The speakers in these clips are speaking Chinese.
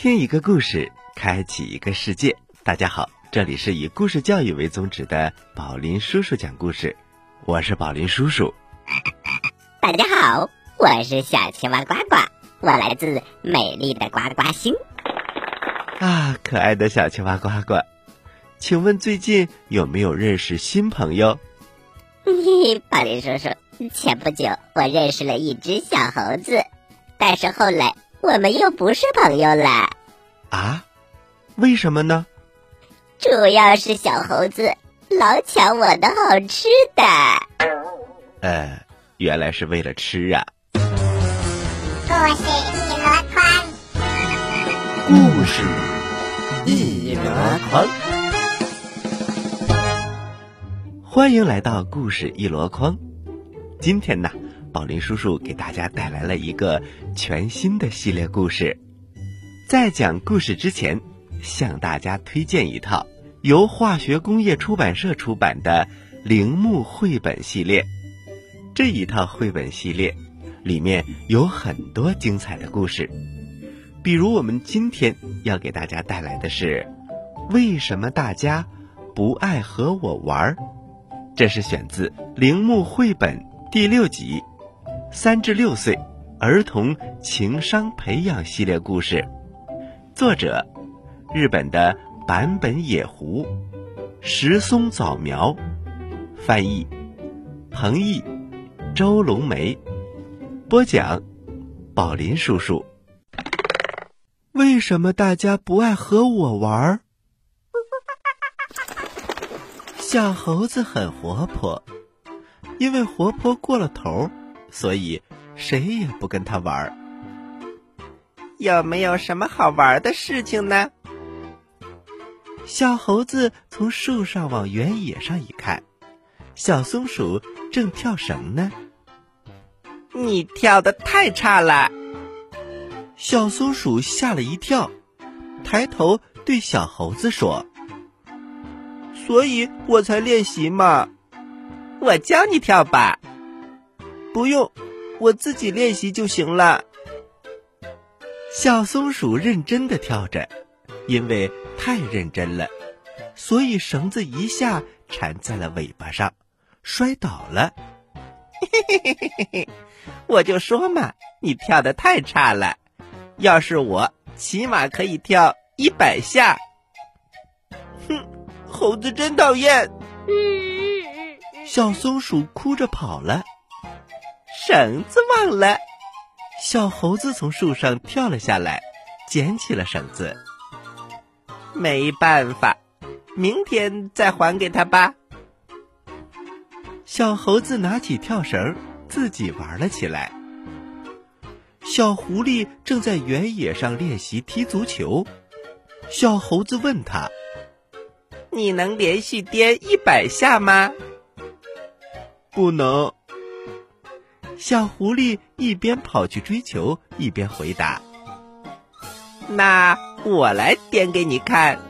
倾听一个故事，开启一个世界。大家好，这里是以故事教育为宗旨的宝林叔叔讲故事，我是宝林叔叔。大家好，我是小青蛙呱呱，我来自美丽的呱呱星。啊，可爱的小青蛙呱呱，请问最近有没有认识新朋友？嘿，宝林叔叔，前不久我认识了一只小猴子，但是后来。我们又不是朋友了，啊？为什么呢？主要是小猴子老抢我的好吃的。呃，原来是为了吃啊！故事一箩筐，故事一箩筐，欢迎来到故事一箩筐。今天呢？宝林叔叔给大家带来了一个全新的系列故事。在讲故事之前，向大家推荐一套由化学工业出版社出版的铃木绘本系列。这一套绘本系列里面有很多精彩的故事，比如我们今天要给大家带来的是《为什么大家不爱和我玩》，这是选自铃木绘本第六集。三至六岁儿童情商培养系列故事，作者日本的坂本野狐，石松早苗，翻译彭毅、周龙梅，播讲宝林叔叔。为什么大家不爱和我玩儿？小猴子很活泼，因为活泼过了头。所以，谁也不跟他玩儿。有没有什么好玩的事情呢？小猴子从树上往原野上一看，小松鼠正跳绳呢。你跳的太差了！小松鼠吓了一跳，抬头对小猴子说：“所以我才练习嘛。我教你跳吧。”不用，我自己练习就行了。小松鼠认真的跳着，因为太认真了，所以绳子一下缠在了尾巴上，摔倒了。嘿嘿嘿嘿嘿嘿，我就说嘛，你跳的太差了。要是我，起码可以跳一百下。哼，猴子真讨厌。小松鼠哭着跑了。绳子忘了，小猴子从树上跳了下来，捡起了绳子。没办法，明天再还给他吧。小猴子拿起跳绳，自己玩了起来。小狐狸正在原野上练习踢足球。小猴子问他：“你能连续颠一百下吗？”不能。小狐狸一边跑去追球，一边回答：“那我来颠给你看。”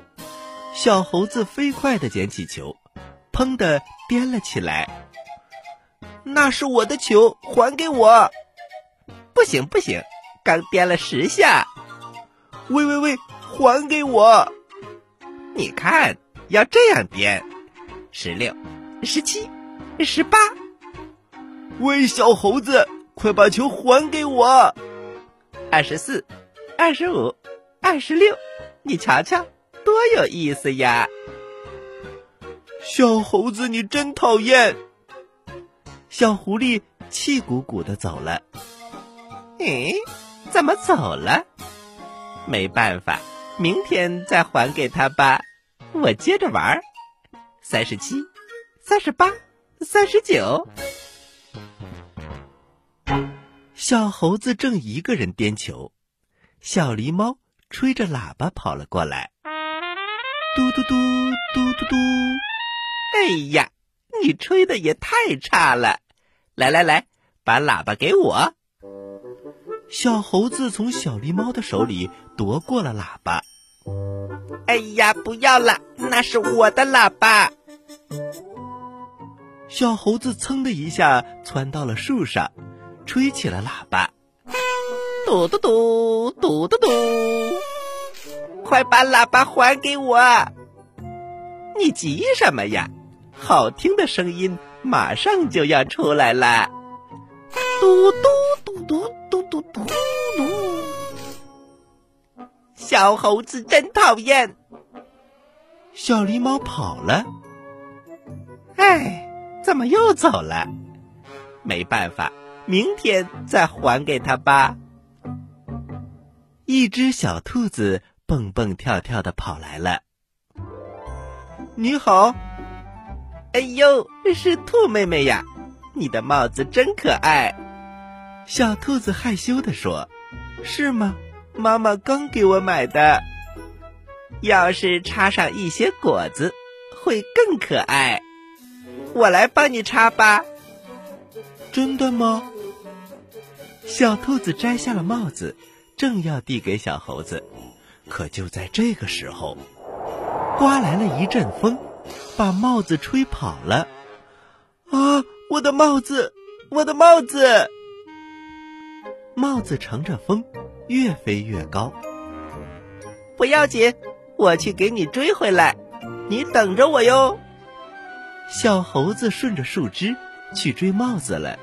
小猴子飞快的捡起球，砰的颠了起来。“那是我的球，还给我！”“不行不行，刚颠了十下。”“喂喂喂，还给我！”“你看，要这样颠，十六，十七，十八。”喂，小猴子，快把球还给我！二十四，二十五，二十六，你瞧瞧，多有意思呀！小猴子，你真讨厌！小狐狸气鼓鼓的走了。诶，怎么走了？没办法，明天再还给他吧。我接着玩。三十七，三十八，三十九。小猴子正一个人颠球，小狸猫吹着喇叭跑了过来，嘟嘟嘟嘟嘟嘟！哎呀，你吹的也太差了！来来来，把喇叭给我。小猴子从小狸猫的手里夺过了喇叭。哎呀，不要了，那是我的喇叭！小猴子噌的一下窜到了树上。吹起了喇叭，嘟嘟嘟，嘟嘟嘟！快把喇叭还给我！你急什么呀？好听的声音马上就要出来了。嘟嘟嘟嘟嘟嘟嘟嘟。小猴子真讨厌。小狸猫跑了。哎，怎么又走了？没办法，明天再还给他吧。一只小兔子蹦蹦跳跳的跑来了。你好，哎呦，是兔妹妹呀！你的帽子真可爱。小兔子害羞的说：“是吗？妈妈刚给我买的。要是插上一些果子，会更可爱。我来帮你插吧。”真的吗？小兔子摘下了帽子，正要递给小猴子，可就在这个时候，刮来了一阵风，把帽子吹跑了。啊！我的帽子，我的帽子！帽子乘着风，越飞越高。不要紧，我去给你追回来，你等着我哟。小猴子顺着树枝。去追帽子了，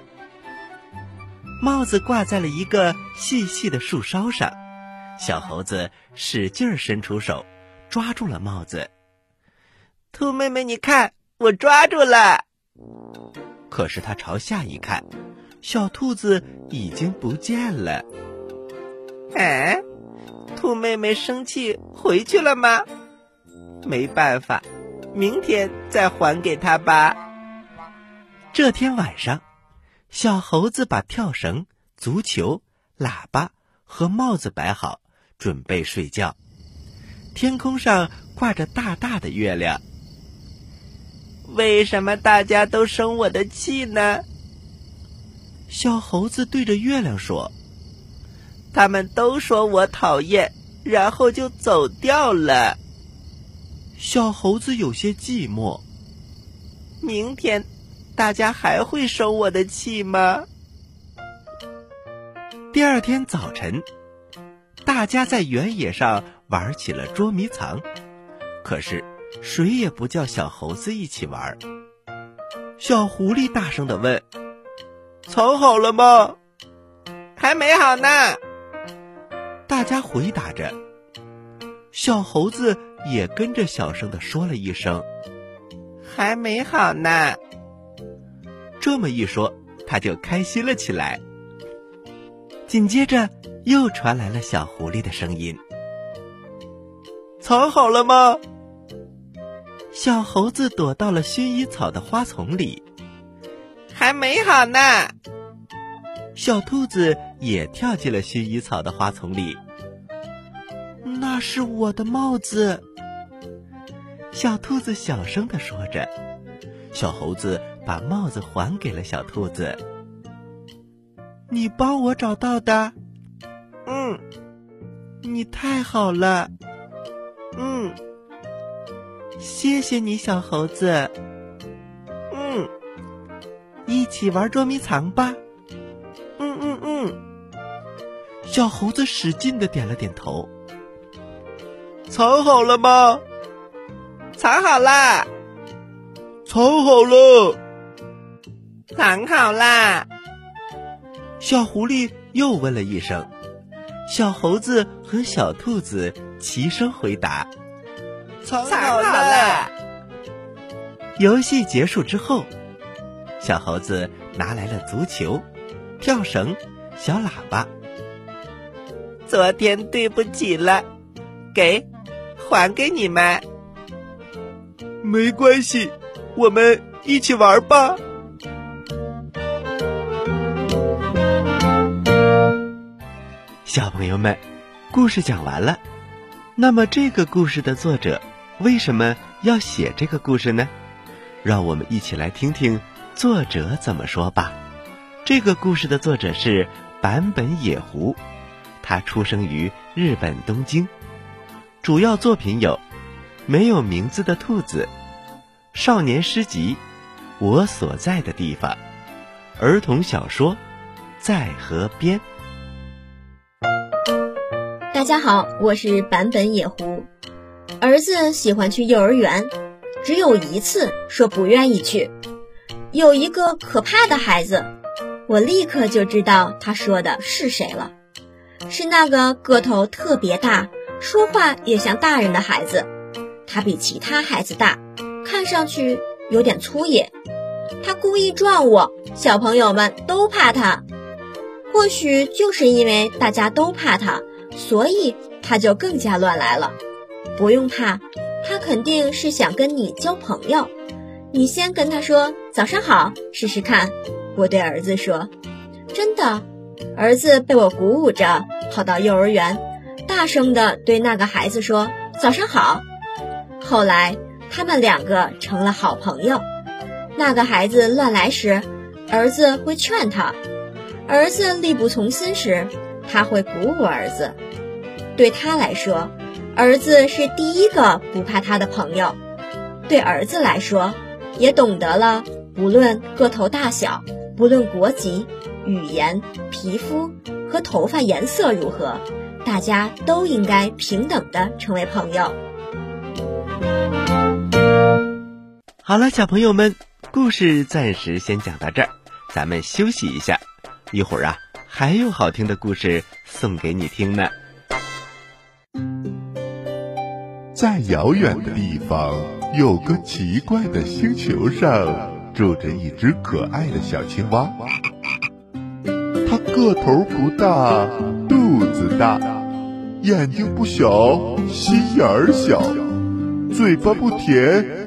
帽子挂在了一个细细的树梢上，小猴子使劲伸出手，抓住了帽子。兔妹妹，你看，我抓住了。可是他朝下一看，小兔子已经不见了。哎，兔妹妹生气回去了吗？没办法，明天再还给她吧。这天晚上，小猴子把跳绳、足球、喇叭和帽子摆好，准备睡觉。天空上挂着大大的月亮。为什么大家都生我的气呢？小猴子对着月亮说：“他们都说我讨厌，然后就走掉了。”小猴子有些寂寞。明天。大家还会生我的气吗？第二天早晨，大家在原野上玩起了捉迷藏，可是谁也不叫小猴子一起玩。小狐狸大声的问：“藏好了吗？”“还没好呢。”大家回答着。小猴子也跟着小声的说了一声：“还没好呢。”这么一说，他就开心了起来。紧接着，又传来了小狐狸的声音：“藏好了吗？”小猴子躲到了薰衣草的花丛里，还没好呢。小兔子也跳进了薰衣草的花丛里。那是我的帽子。小兔子小声的说着，小猴子。把帽子还给了小兔子。你帮我找到的，嗯，你太好了，嗯，谢谢你，小猴子，嗯，一起玩捉迷藏吧，嗯嗯嗯。小猴子使劲的点了点头。藏好了吗？藏好了，藏好了。藏好啦！小狐狸又问了一声，小猴子和小兔子齐声回答：“藏好了。”游戏结束之后，小猴子拿来了足球、跳绳、小喇叭。昨天对不起了，给，还给你们。没关系，我们一起玩吧。小朋友们，故事讲完了。那么，这个故事的作者为什么要写这个故事呢？让我们一起来听听作者怎么说吧。这个故事的作者是坂本野狐，他出生于日本东京。主要作品有《没有名字的兔子》《少年诗集》《我所在的地方》儿童小说《在河边》。大家好，我是版本野狐。儿子喜欢去幼儿园，只有一次说不愿意去。有一个可怕的孩子，我立刻就知道他说的是谁了，是那个个头特别大、说话也像大人的孩子。他比其他孩子大，看上去有点粗野。他故意撞我，小朋友们都怕他。或许就是因为大家都怕他，所以他就更加乱来了。不用怕，他肯定是想跟你交朋友。你先跟他说早上好，试试看。我对儿子说：“真的。”儿子被我鼓舞着跑到幼儿园，大声地对那个孩子说：“早上好。”后来他们两个成了好朋友。那个孩子乱来时，儿子会劝他。儿子力不从心时，他会鼓舞儿子。对他来说，儿子是第一个不怕他的朋友。对儿子来说，也懂得了无论个头大小，不论国籍、语言、皮肤和头发颜色如何，大家都应该平等的成为朋友。好了，小朋友们，故事暂时先讲到这儿，咱们休息一下。一会儿啊，还有好听的故事送给你听呢。在遥远的地方，有个奇怪的星球上，住着一只可爱的小青蛙。它个头不大，肚子大，眼睛不小，心眼儿小，嘴巴不甜，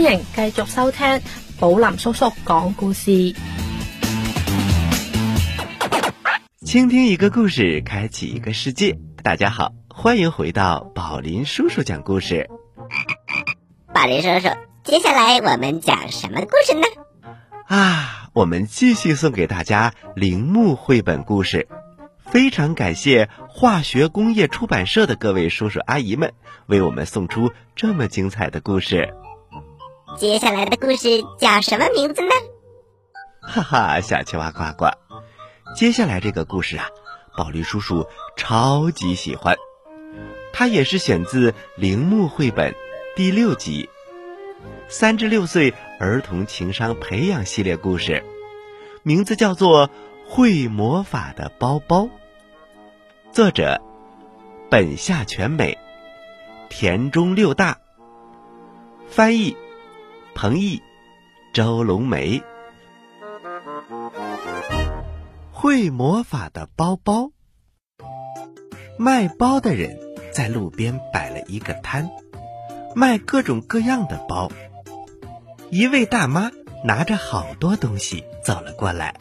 迎继续收听宝林叔叔讲故事。倾听一个故事，开启一个世界。大家好，欢迎回到宝林叔叔讲故事。宝林叔叔，接下来我们讲什么故事呢？啊，我们继续送给大家铃木绘本故事。非常感谢化学工业出版社的各位叔叔阿姨们，为我们送出这么精彩的故事。接下来的故事叫什么名字呢？哈哈，小青蛙呱呱。接下来这个故事啊，宝林叔叔超级喜欢，它也是选自铃木绘本第六集《三至六岁儿童情商培养系列故事》，名字叫做《会魔法的包包》，作者本下全美，田中六大，翻译彭毅、周龙梅。会魔法的包包。卖包的人在路边摆了一个摊，卖各种各样的包。一位大妈拿着好多东西走了过来。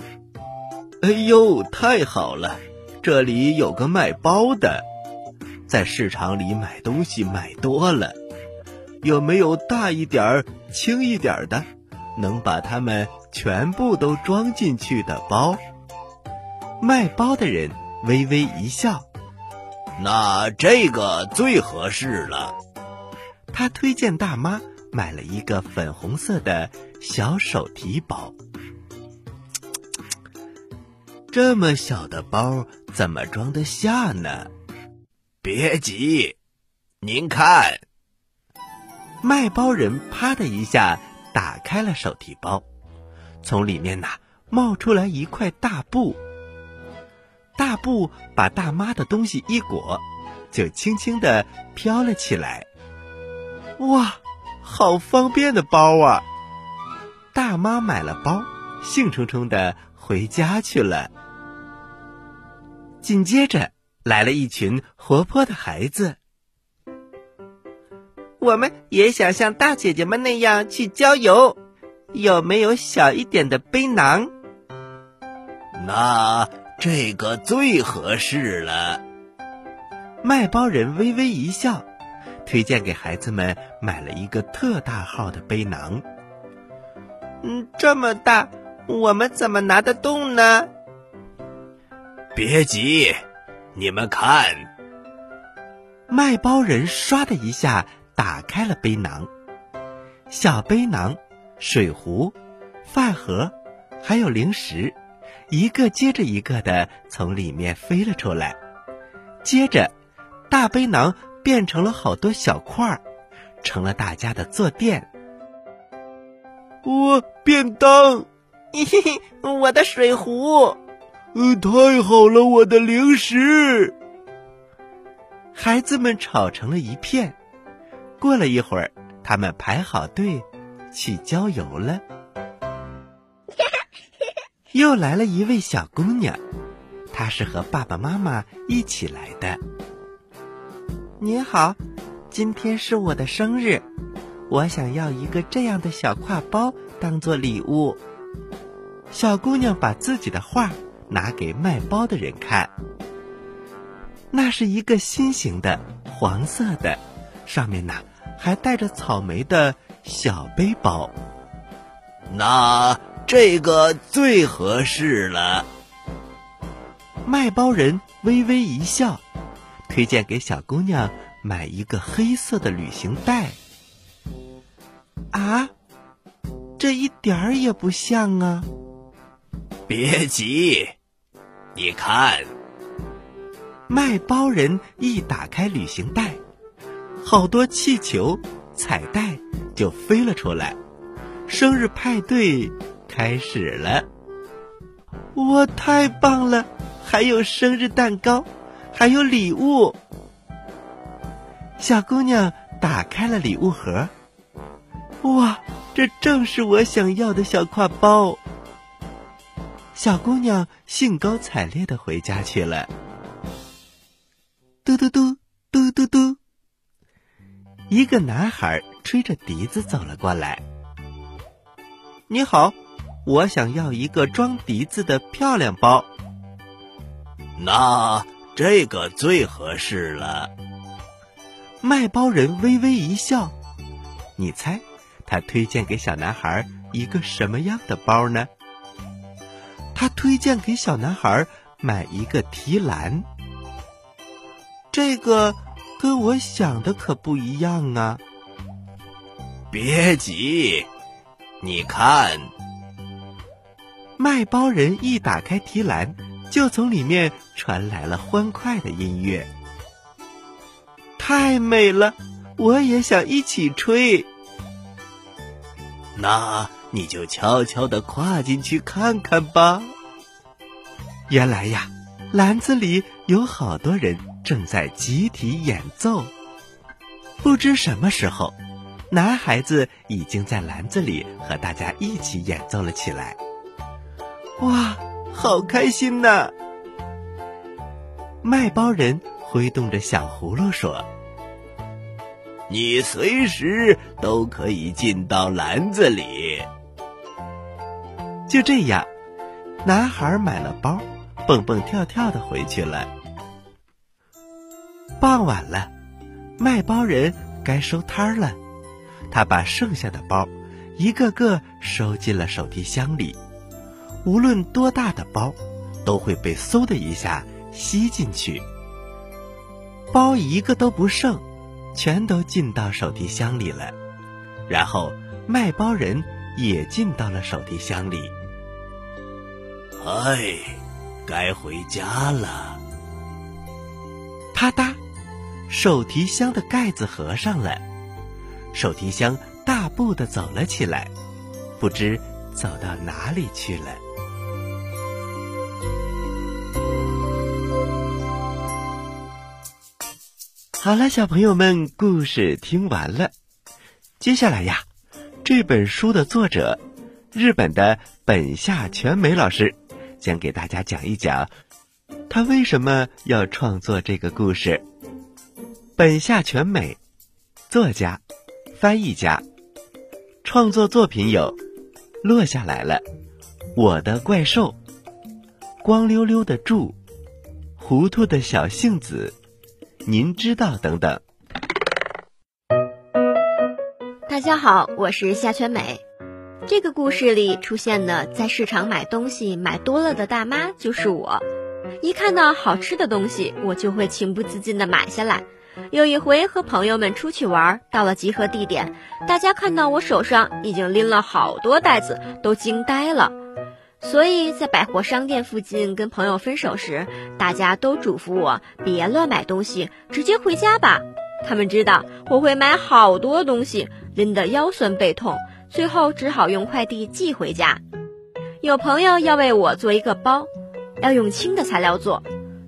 哎呦，太好了！这里有个卖包的，在市场里买东西买多了，有没有大一点儿、轻一点儿的，能把它们全部都装进去的包？卖包的人微微一笑，那这个最合适了。他推荐大妈买了一个粉红色的小手提包。这么小的包怎么装得下呢？别急，您看。卖包人啪的一下打开了手提包，从里面呐冒出来一块大布。大布把大妈的东西一裹，就轻轻的飘了起来。哇，好方便的包啊！大妈买了包，兴冲冲的回家去了。紧接着来了一群活泼的孩子，我们也想像大姐姐们那样去郊游，有没有小一点的背囊？那这个最合适了。卖包人微微一笑，推荐给孩子们买了一个特大号的背囊。嗯，这么大，我们怎么拿得动呢？别急，你们看。卖包人唰的一下打开了背囊，小背囊、水壶、饭盒，还有零食，一个接着一个的从里面飞了出来。接着，大背囊变成了好多小块儿，成了大家的坐垫。我便当，嘿嘿，我的水壶，呃，太好了，我的零食。孩子们吵成了一片。过了一会儿，他们排好队去郊游了。又来了一位小姑娘，她是和爸爸妈妈一起来的。你好，今天是我的生日，我想要一个这样的小挎包当做礼物。小姑娘把自己的画拿给卖包的人看。那是一个心形的黄色的，上面呢还带着草莓的小背包。那这个最合适了。卖包人微微一笑，推荐给小姑娘买一个黑色的旅行袋。啊，这一点儿也不像啊！别急，你看。卖包人一打开旅行袋，好多气球、彩带就飞了出来。生日派对开始了！哇，太棒了！还有生日蛋糕，还有礼物。小姑娘打开了礼物盒，哇，这正是我想要的小挎包。小姑娘兴高采烈的回家去了。嘟嘟嘟嘟嘟嘟！一个男孩吹着笛子走了过来。你好，我想要一个装笛子的漂亮包。那这个最合适了。卖包人微微一笑，你猜，他推荐给小男孩一个什么样的包呢？他推荐给小男孩买一个提篮。这个跟我想的可不一样啊！别急，你看，卖包人一打开提篮，就从里面传来了欢快的音乐。太美了，我也想一起吹。那你就悄悄的跨进去看看吧。原来呀，篮子里有好多人。正在集体演奏，不知什么时候，男孩子已经在篮子里和大家一起演奏了起来。哇，好开心呐！卖包人挥动着小葫芦说：“你随时都可以进到篮子里。”就这样，男孩买了包，蹦蹦跳跳的回去了。傍晚了，卖包人该收摊了。他把剩下的包一个个收进了手提箱里。无论多大的包，都会被嗖的一下吸进去。包一个都不剩，全都进到手提箱里了。然后卖包人也进到了手提箱里。哎，该回家了。啪嗒。手提箱的盖子合上了，手提箱大步的走了起来，不知走到哪里去了。好了，小朋友们，故事听完了。接下来呀，这本书的作者，日本的本下全美老师，将给大家讲一讲，他为什么要创作这个故事。本下全美，作家、翻译家，创作作品有《落下来了，我的怪兽，光溜溜的柱，糊涂的小杏子，您知道等等。大家好，我是夏全美。这个故事里出现的在市场买东西买多了的大妈就是我。一看到好吃的东西，我就会情不自禁地买下来。有一回和朋友们出去玩，到了集合地点，大家看到我手上已经拎了好多袋子，都惊呆了。所以在百货商店附近跟朋友分手时，大家都嘱咐我别乱买东西，直接回家吧。他们知道我会买好多东西，拎得腰酸背痛，最后只好用快递寄回家。有朋友要为我做一个包，要用轻的材料做。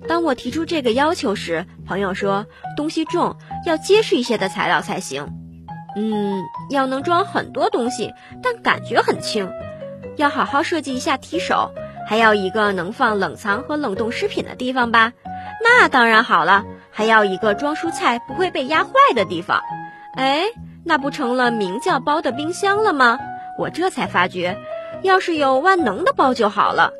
当我提出这个要求时，朋友说东西重，要结实一些的材料才行。嗯，要能装很多东西，但感觉很轻。要好好设计一下提手，还要一个能放冷藏和冷冻食品的地方吧？那当然好了。还要一个装蔬菜不会被压坏的地方。哎，那不成了名叫包的冰箱了吗？我这才发觉，要是有万能的包就好了。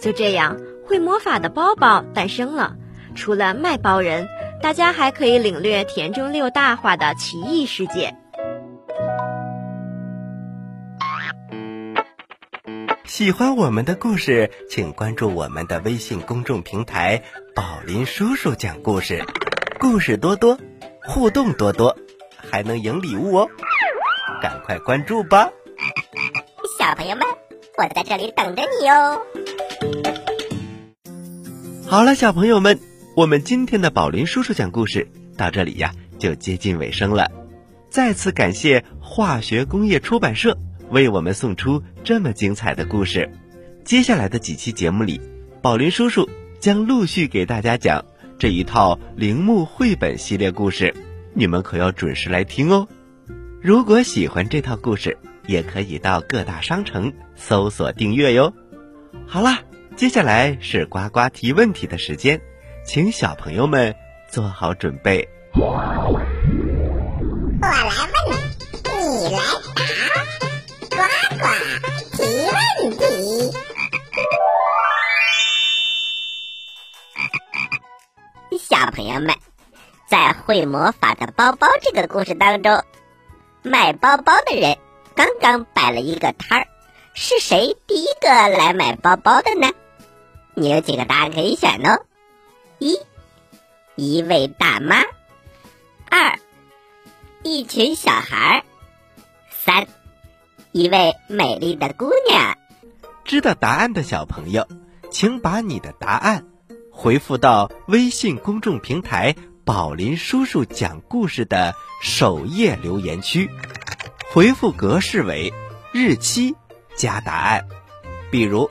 就这样。会魔法的包包诞生了。除了卖包人，大家还可以领略田中六大画的奇异世界。喜欢我们的故事，请关注我们的微信公众平台“宝林叔叔讲故事”，故事多多，互动多多，还能赢礼物哦！赶快关注吧，小朋友们，我在这里等着你哦。好了，小朋友们，我们今天的宝林叔叔讲故事到这里呀，就接近尾声了。再次感谢化学工业出版社为我们送出这么精彩的故事。接下来的几期节目里，宝林叔叔将陆续给大家讲这一套铃木绘本系列故事，你们可要准时来听哦。如果喜欢这套故事，也可以到各大商城搜索订阅哟。好啦。接下来是呱呱提问题的时间，请小朋友们做好准备。我来问，你来答，呱呱提问题。小朋友们，在会魔法的包包这个故事当中，卖包包的人刚刚摆了一个摊儿，是谁第一个来买包包的呢？你有几个答案可以选呢？一，一位大妈；二，一群小孩；三，一位美丽的姑娘。知道答案的小朋友，请把你的答案回复到微信公众平台“宝林叔叔讲故事”的首页留言区，回复格式为日期加答案，比如。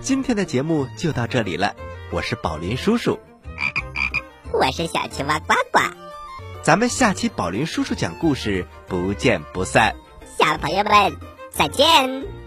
今天的节目就到这里了，我是宝林叔叔，我是小青蛙呱呱，咱们下期宝林叔叔讲故事不见不散，小朋友们再见。